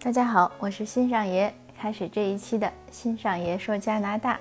大家好，我是新上爷，开始这一期的新上爷说加拿大。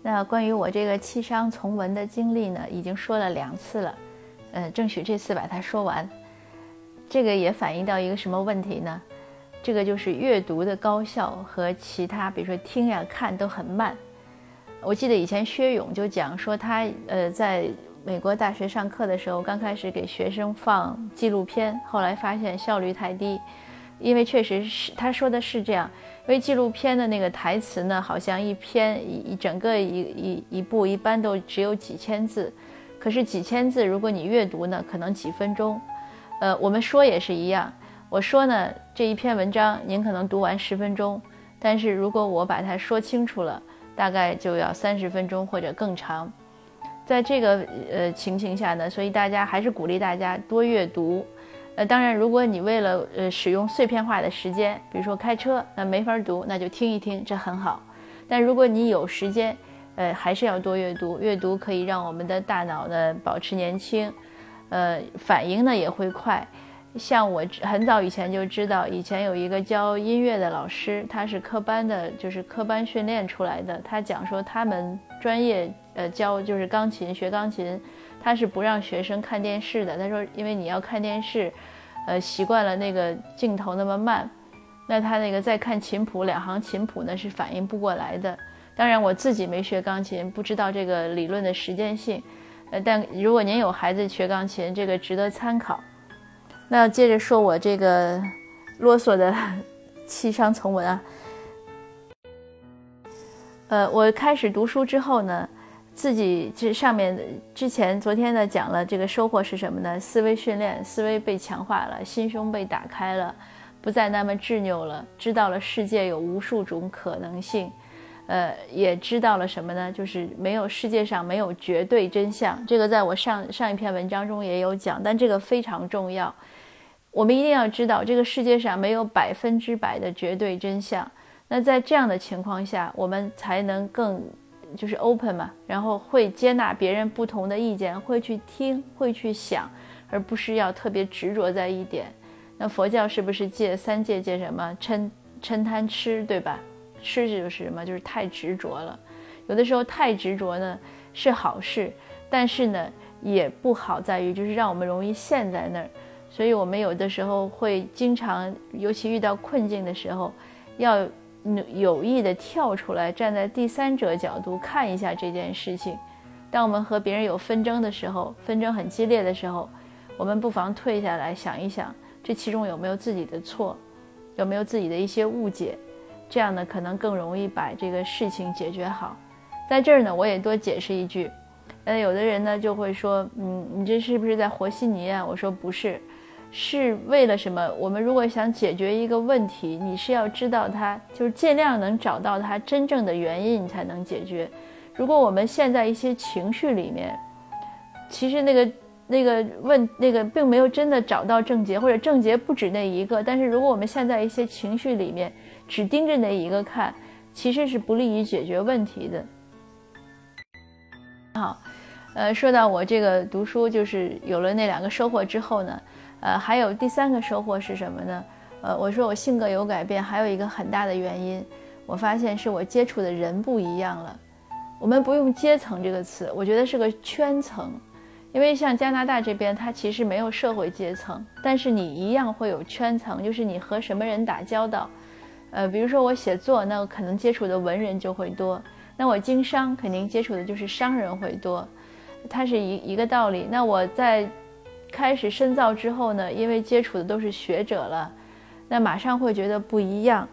那关于我这个弃商从文的经历呢，已经说了两次了，呃，争取这次把它说完。这个也反映到一个什么问题呢？这个就是阅读的高效和其他，比如说听呀、看都很慢。我记得以前薛勇就讲说，他呃在美国大学上课的时候，刚开始给学生放纪录片，后来发现效率太低。因为确实是他说的是这样，因为纪录片的那个台词呢，好像一篇一一整个一一一部一般都只有几千字，可是几千字如果你阅读呢，可能几分钟。呃，我们说也是一样，我说呢这一篇文章您可能读完十分钟，但是如果我把它说清楚了，大概就要三十分钟或者更长。在这个呃情形下呢，所以大家还是鼓励大家多阅读。呃，当然，如果你为了呃使用碎片化的时间，比如说开车，那没法读，那就听一听，这很好。但如果你有时间，呃，还是要多阅读。阅读可以让我们的大脑呢保持年轻，呃，反应呢也会快。像我很早以前就知道，以前有一个教音乐的老师，他是科班的，就是科班训练出来的。他讲说，他们专业呃教就是钢琴，学钢琴。他是不让学生看电视的。他说，因为你要看电视，呃，习惯了那个镜头那么慢，那他那个再看琴谱，两行琴谱呢是反应不过来的。当然，我自己没学钢琴，不知道这个理论的实践性。呃，但如果您有孩子学钢琴，这个值得参考。那接着说我这个啰嗦的 弃商从文啊，呃，我开始读书之后呢。自己这上面之前昨天呢讲了这个收获是什么呢？思维训练，思维被强化了，心胸被打开了，不再那么执拗了，知道了世界有无数种可能性，呃，也知道了什么呢？就是没有世界上没有绝对真相。这个在我上上一篇文章中也有讲，但这个非常重要。我们一定要知道，这个世界上没有百分之百的绝对真相。那在这样的情况下，我们才能更。就是 open 嘛，然后会接纳别人不同的意见，会去听，会去想，而不是要特别执着在一点。那佛教是不是戒三戒？戒什么？嗔、嗔、贪、痴，对吧？痴就是什么？就是太执着了。有的时候太执着呢是好事，但是呢也不好在于就是让我们容易陷在那儿。所以我们有的时候会经常，尤其遇到困境的时候，要。有意的跳出来，站在第三者角度看一下这件事情。当我们和别人有纷争的时候，纷争很激烈的时候，我们不妨退下来想一想，这其中有没有自己的错，有没有自己的一些误解，这样呢，可能更容易把这个事情解决好。在这儿呢，我也多解释一句，呃，有的人呢就会说，嗯，你这是不是在和稀泥啊？我说不是。是为了什么？我们如果想解决一个问题，你是要知道它，就是尽量能找到它真正的原因，你才能解决。如果我们陷在一些情绪里面，其实那个那个问那个并没有真的找到症结，或者症结不止那一个。但是如果我们陷在一些情绪里面，只盯着那一个看，其实是不利于解决问题的。好，呃，说到我这个读书，就是有了那两个收获之后呢。呃，还有第三个收获是什么呢？呃，我说我性格有改变，还有一个很大的原因，我发现是我接触的人不一样了。我们不用阶层这个词，我觉得是个圈层，因为像加拿大这边，它其实没有社会阶层，但是你一样会有圈层，就是你和什么人打交道。呃，比如说我写作，那可能接触的文人就会多；那我经商，肯定接触的就是商人会多，它是一一个道理。那我在。开始深造之后呢，因为接触的都是学者了，那马上会觉得不一样。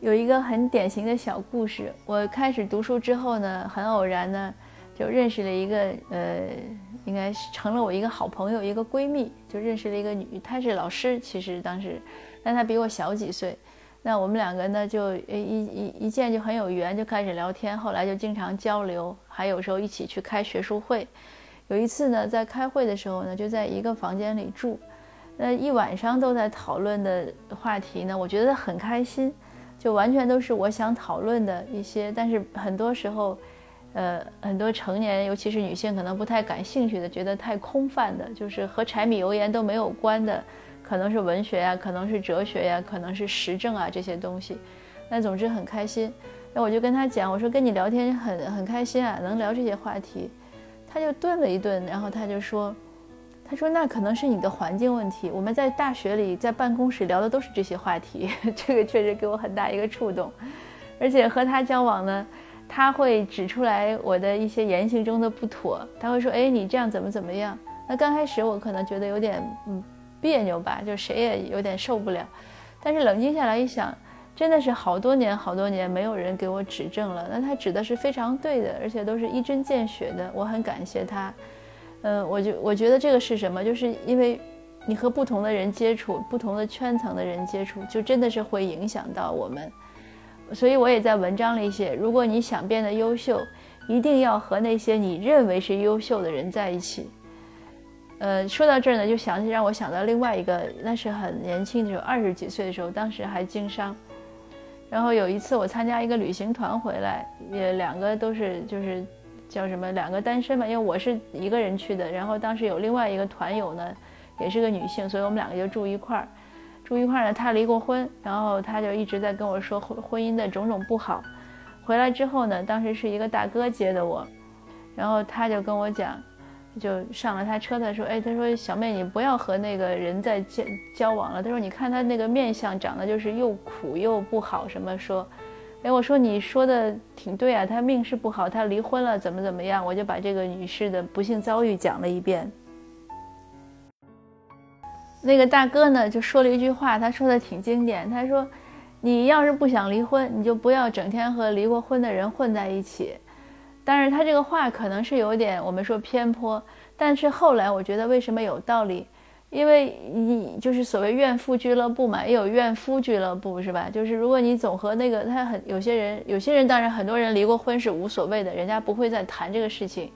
有一个很典型的小故事，我开始读书之后呢，很偶然呢，就认识了一个呃，应该是成了我一个好朋友，一个闺蜜，就认识了一个女，她是老师，其实当时，但她比我小几岁，那我们两个呢，就一一一见就很有缘，就开始聊天，后来就经常交流，还有时候一起去开学术会。有一次呢，在开会的时候呢，就在一个房间里住，那一晚上都在讨论的话题呢，我觉得很开心，就完全都是我想讨论的一些，但是很多时候，呃，很多成年尤其是女性可能不太感兴趣的，觉得太空泛的，就是和柴米油盐都没有关的可能是文学呀，可能是哲学呀，可能是时政啊这些东西。那总之很开心。那我就跟他讲，我说跟你聊天很很开心啊，能聊这些话题。他就顿了一顿，然后他就说，他说那可能是你的环境问题。我们在大学里在办公室聊的都是这些话题，这个确实给我很大一个触动。而且和他交往呢，他会指出来我的一些言行中的不妥，他会说，哎，你这样怎么怎么样？那刚开始我可能觉得有点嗯别扭吧，就谁也有点受不了。但是冷静下来一想。真的是好多年好多年没有人给我指正了，那他指的是非常对的，而且都是一针见血的，我很感谢他。嗯，我就我觉得这个是什么？就是因为你和不同的人接触，不同的圈层的人接触，就真的是会影响到我们。所以我也在文章里写，如果你想变得优秀，一定要和那些你认为是优秀的人在一起。呃，说到这儿呢，就想起让我想到另外一个，那是很年轻的时候，二十几岁的时候，当时还经商。然后有一次我参加一个旅行团回来，也两个都是就是叫什么两个单身嘛，因为我是一个人去的。然后当时有另外一个团友呢，也是个女性，所以我们两个就住一块儿。住一块儿呢，她离过婚，然后她就一直在跟我说婚婚姻的种种不好。回来之后呢，当时是一个大哥接的我，然后他就跟我讲。就上了他车，他说：“哎，他说小妹，你不要和那个人在交交往了。他说，你看他那个面相长得就是又苦又不好，什么说，哎，我说你说的挺对啊，他命是不好，他离婚了，怎么怎么样？我就把这个女士的不幸遭遇讲了一遍。那个大哥呢，就说了一句话，他说的挺经典，他说，你要是不想离婚，你就不要整天和离过婚的人混在一起。”但是他这个话可能是有点我们说偏颇，但是后来我觉得为什么有道理？因为你就是所谓怨妇俱乐部嘛，也有怨夫俱乐部，是吧？就是如果你总和那个他很有些人，有些人当然很多人离过婚是无所谓的，人家不会再谈这个事情，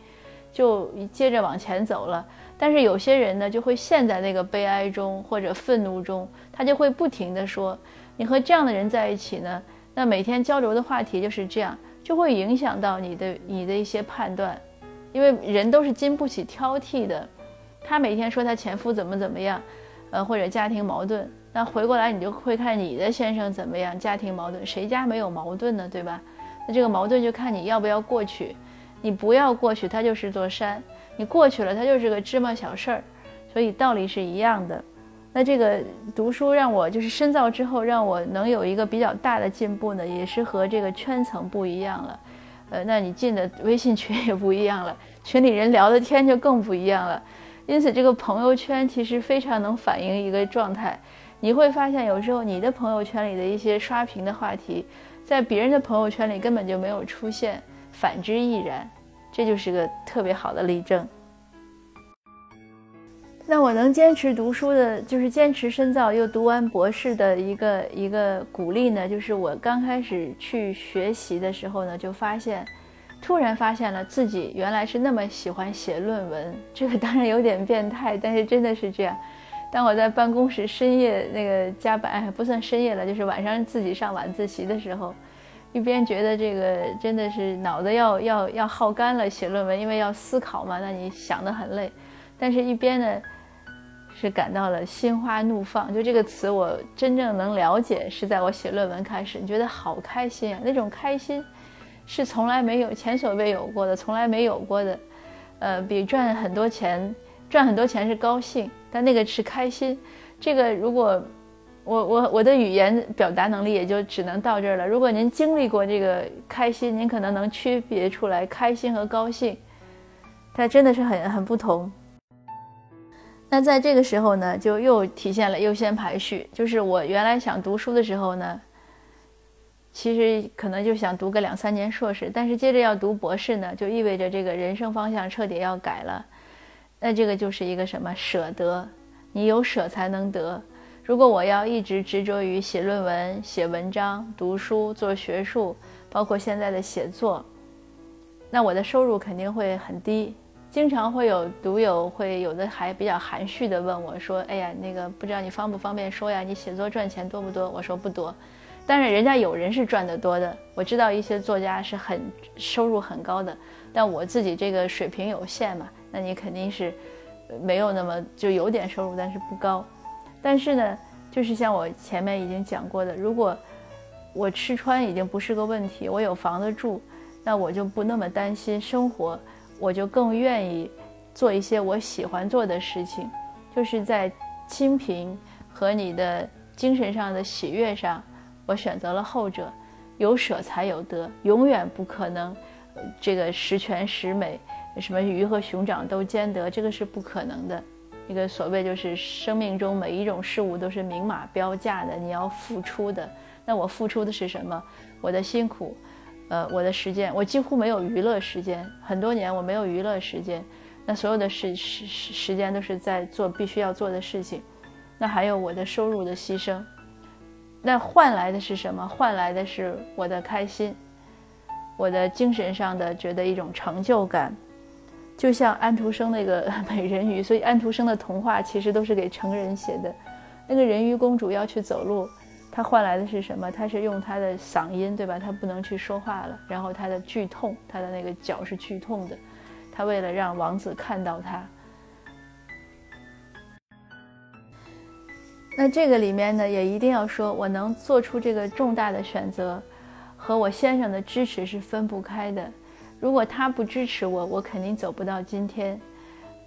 就接着往前走了。但是有些人呢，就会陷在那个悲哀中或者愤怒中，他就会不停的说，你和这样的人在一起呢，那每天交流的话题就是这样。就会影响到你的你的一些判断，因为人都是经不起挑剔的。他每天说他前夫怎么怎么样，呃，或者家庭矛盾，那回过来你就会看你的先生怎么样，家庭矛盾，谁家没有矛盾呢？对吧？那这个矛盾就看你要不要过去。你不要过去，它就是座山；你过去了，它就是个芝麻小事儿。所以道理是一样的。那这个读书让我就是深造之后，让我能有一个比较大的进步呢，也是和这个圈层不一样了。呃，那你进的微信群也不一样了，群里人聊的天就更不一样了。因此，这个朋友圈其实非常能反映一个状态。你会发现，有时候你的朋友圈里的一些刷屏的话题，在别人的朋友圈里根本就没有出现，反之亦然。这就是个特别好的例证。那我能坚持读书的，就是坚持深造又读完博士的一个一个鼓励呢，就是我刚开始去学习的时候呢，就发现，突然发现了自己原来是那么喜欢写论文。这个当然有点变态，但是真的是这样。当我在办公室深夜那个加班，不算深夜了，就是晚上自己上晚自习的时候，一边觉得这个真的是脑子要要要耗干了写论文，因为要思考嘛，那你想得很累，但是一边呢。是感到了心花怒放，就这个词我真正能了解，是在我写论文开始，你觉得好开心啊！那种开心，是从来没有、前所未有过的，从来没有过的。呃，比赚很多钱，赚很多钱是高兴，但那个是开心。这个如果我我我的语言表达能力也就只能到这儿了。如果您经历过这个开心，您可能能区别出来开心和高兴，它真的是很很不同。那在这个时候呢，就又体现了优先排序。就是我原来想读书的时候呢，其实可能就想读个两三年硕士，但是接着要读博士呢，就意味着这个人生方向彻底要改了。那这个就是一个什么舍得？你有舍才能得。如果我要一直执着于写论文、写文章、读书、做学术，包括现在的写作，那我的收入肯定会很低。经常会有读友会有的还比较含蓄的问我说：“哎呀，那个不知道你方不方便说呀？你写作赚钱多不多？”我说不多，但是人家有人是赚得多的。我知道一些作家是很收入很高的，但我自己这个水平有限嘛，那你肯定是没有那么就有点收入，但是不高。但是呢，就是像我前面已经讲过的，如果我吃穿已经不是个问题，我有房子住，那我就不那么担心生活，我就更愿意做一些我喜欢做的事情，就是在清贫和你的精神上的喜悦上，我选择了后者。有舍才有得，永远不可能，这个十全十美，什么鱼和熊掌都兼得，这个是不可能的。一个所谓就是生命中每一种事物都是明码标价的，你要付出的。那我付出的是什么？我的辛苦，呃，我的时间，我几乎没有娱乐时间，很多年我没有娱乐时间。那所有的时时时间都是在做必须要做的事情。那还有我的收入的牺牲，那换来的是什么？换来的是我的开心，我的精神上的觉得一种成就感。就像安徒生那个 美人鱼，所以安徒生的童话其实都是给成人写的。那个人鱼公主要去走路。他换来的是什么？他是用他的嗓音，对吧？他不能去说话了。然后他的剧痛，他的那个脚是剧痛的。他为了让王子看到他，那这个里面呢，也一定要说，我能做出这个重大的选择，和我先生的支持是分不开的。如果他不支持我，我肯定走不到今天。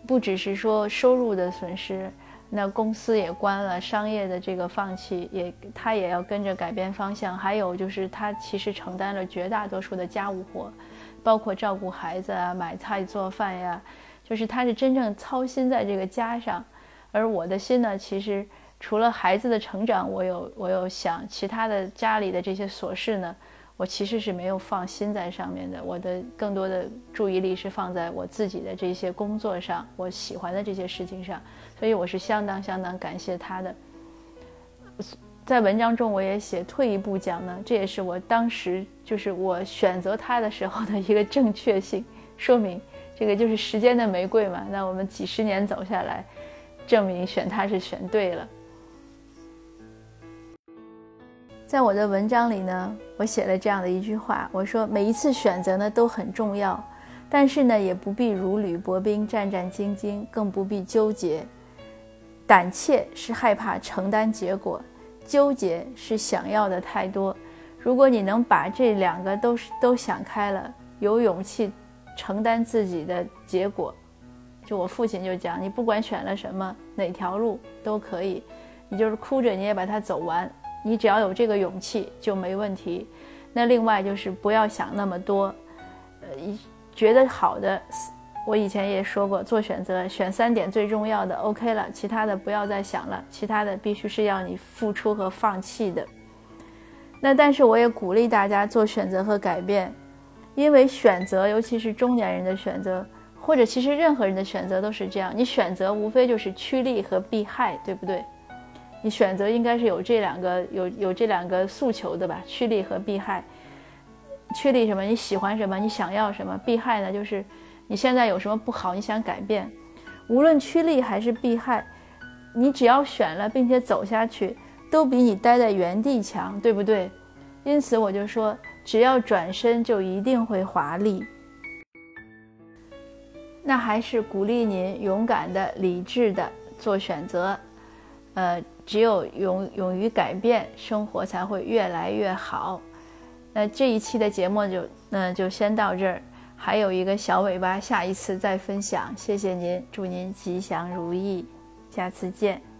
不只是说收入的损失。那公司也关了，商业的这个放弃也，他也要跟着改变方向。还有就是他其实承担了绝大多数的家务活，包括照顾孩子啊、买菜做饭呀，就是他是真正操心在这个家上。而我的心呢，其实除了孩子的成长，我有我有想其他的家里的这些琐事呢。我其实是没有放心在上面的，我的更多的注意力是放在我自己的这些工作上，我喜欢的这些事情上，所以我是相当相当感谢他的。在文章中我也写，退一步讲呢，这也是我当时就是我选择他的时候的一个正确性，说明这个就是时间的玫瑰嘛。那我们几十年走下来，证明选他是选对了。在我的文章里呢，我写了这样的一句话，我说每一次选择呢都很重要，但是呢也不必如履薄冰、战战兢兢，更不必纠结。胆怯是害怕承担结果，纠结是想要的太多。如果你能把这两个都是都想开了，有勇气承担自己的结果，就我父亲就讲，你不管选了什么哪条路都可以，你就是哭着你也把它走完。你只要有这个勇气就没问题。那另外就是不要想那么多，呃，觉得好的，我以前也说过，做选择选三点最重要的，OK 了，其他的不要再想了，其他的必须是要你付出和放弃的。那但是我也鼓励大家做选择和改变，因为选择，尤其是中年人的选择，或者其实任何人的选择都是这样，你选择无非就是趋利和避害，对不对？你选择应该是有这两个有有这两个诉求的吧，趋利和避害。趋利什么？你喜欢什么？你想要什么？避害呢？就是你现在有什么不好，你想改变。无论趋利还是避害，你只要选了并且走下去，都比你待在原地强，对不对？因此我就说，只要转身，就一定会华丽。那还是鼓励您勇敢的、理智的做选择。呃，只有勇勇于改变，生活才会越来越好。那这一期的节目就，那就先到这儿，还有一个小尾巴，下一次再分享。谢谢您，祝您吉祥如意，下次见。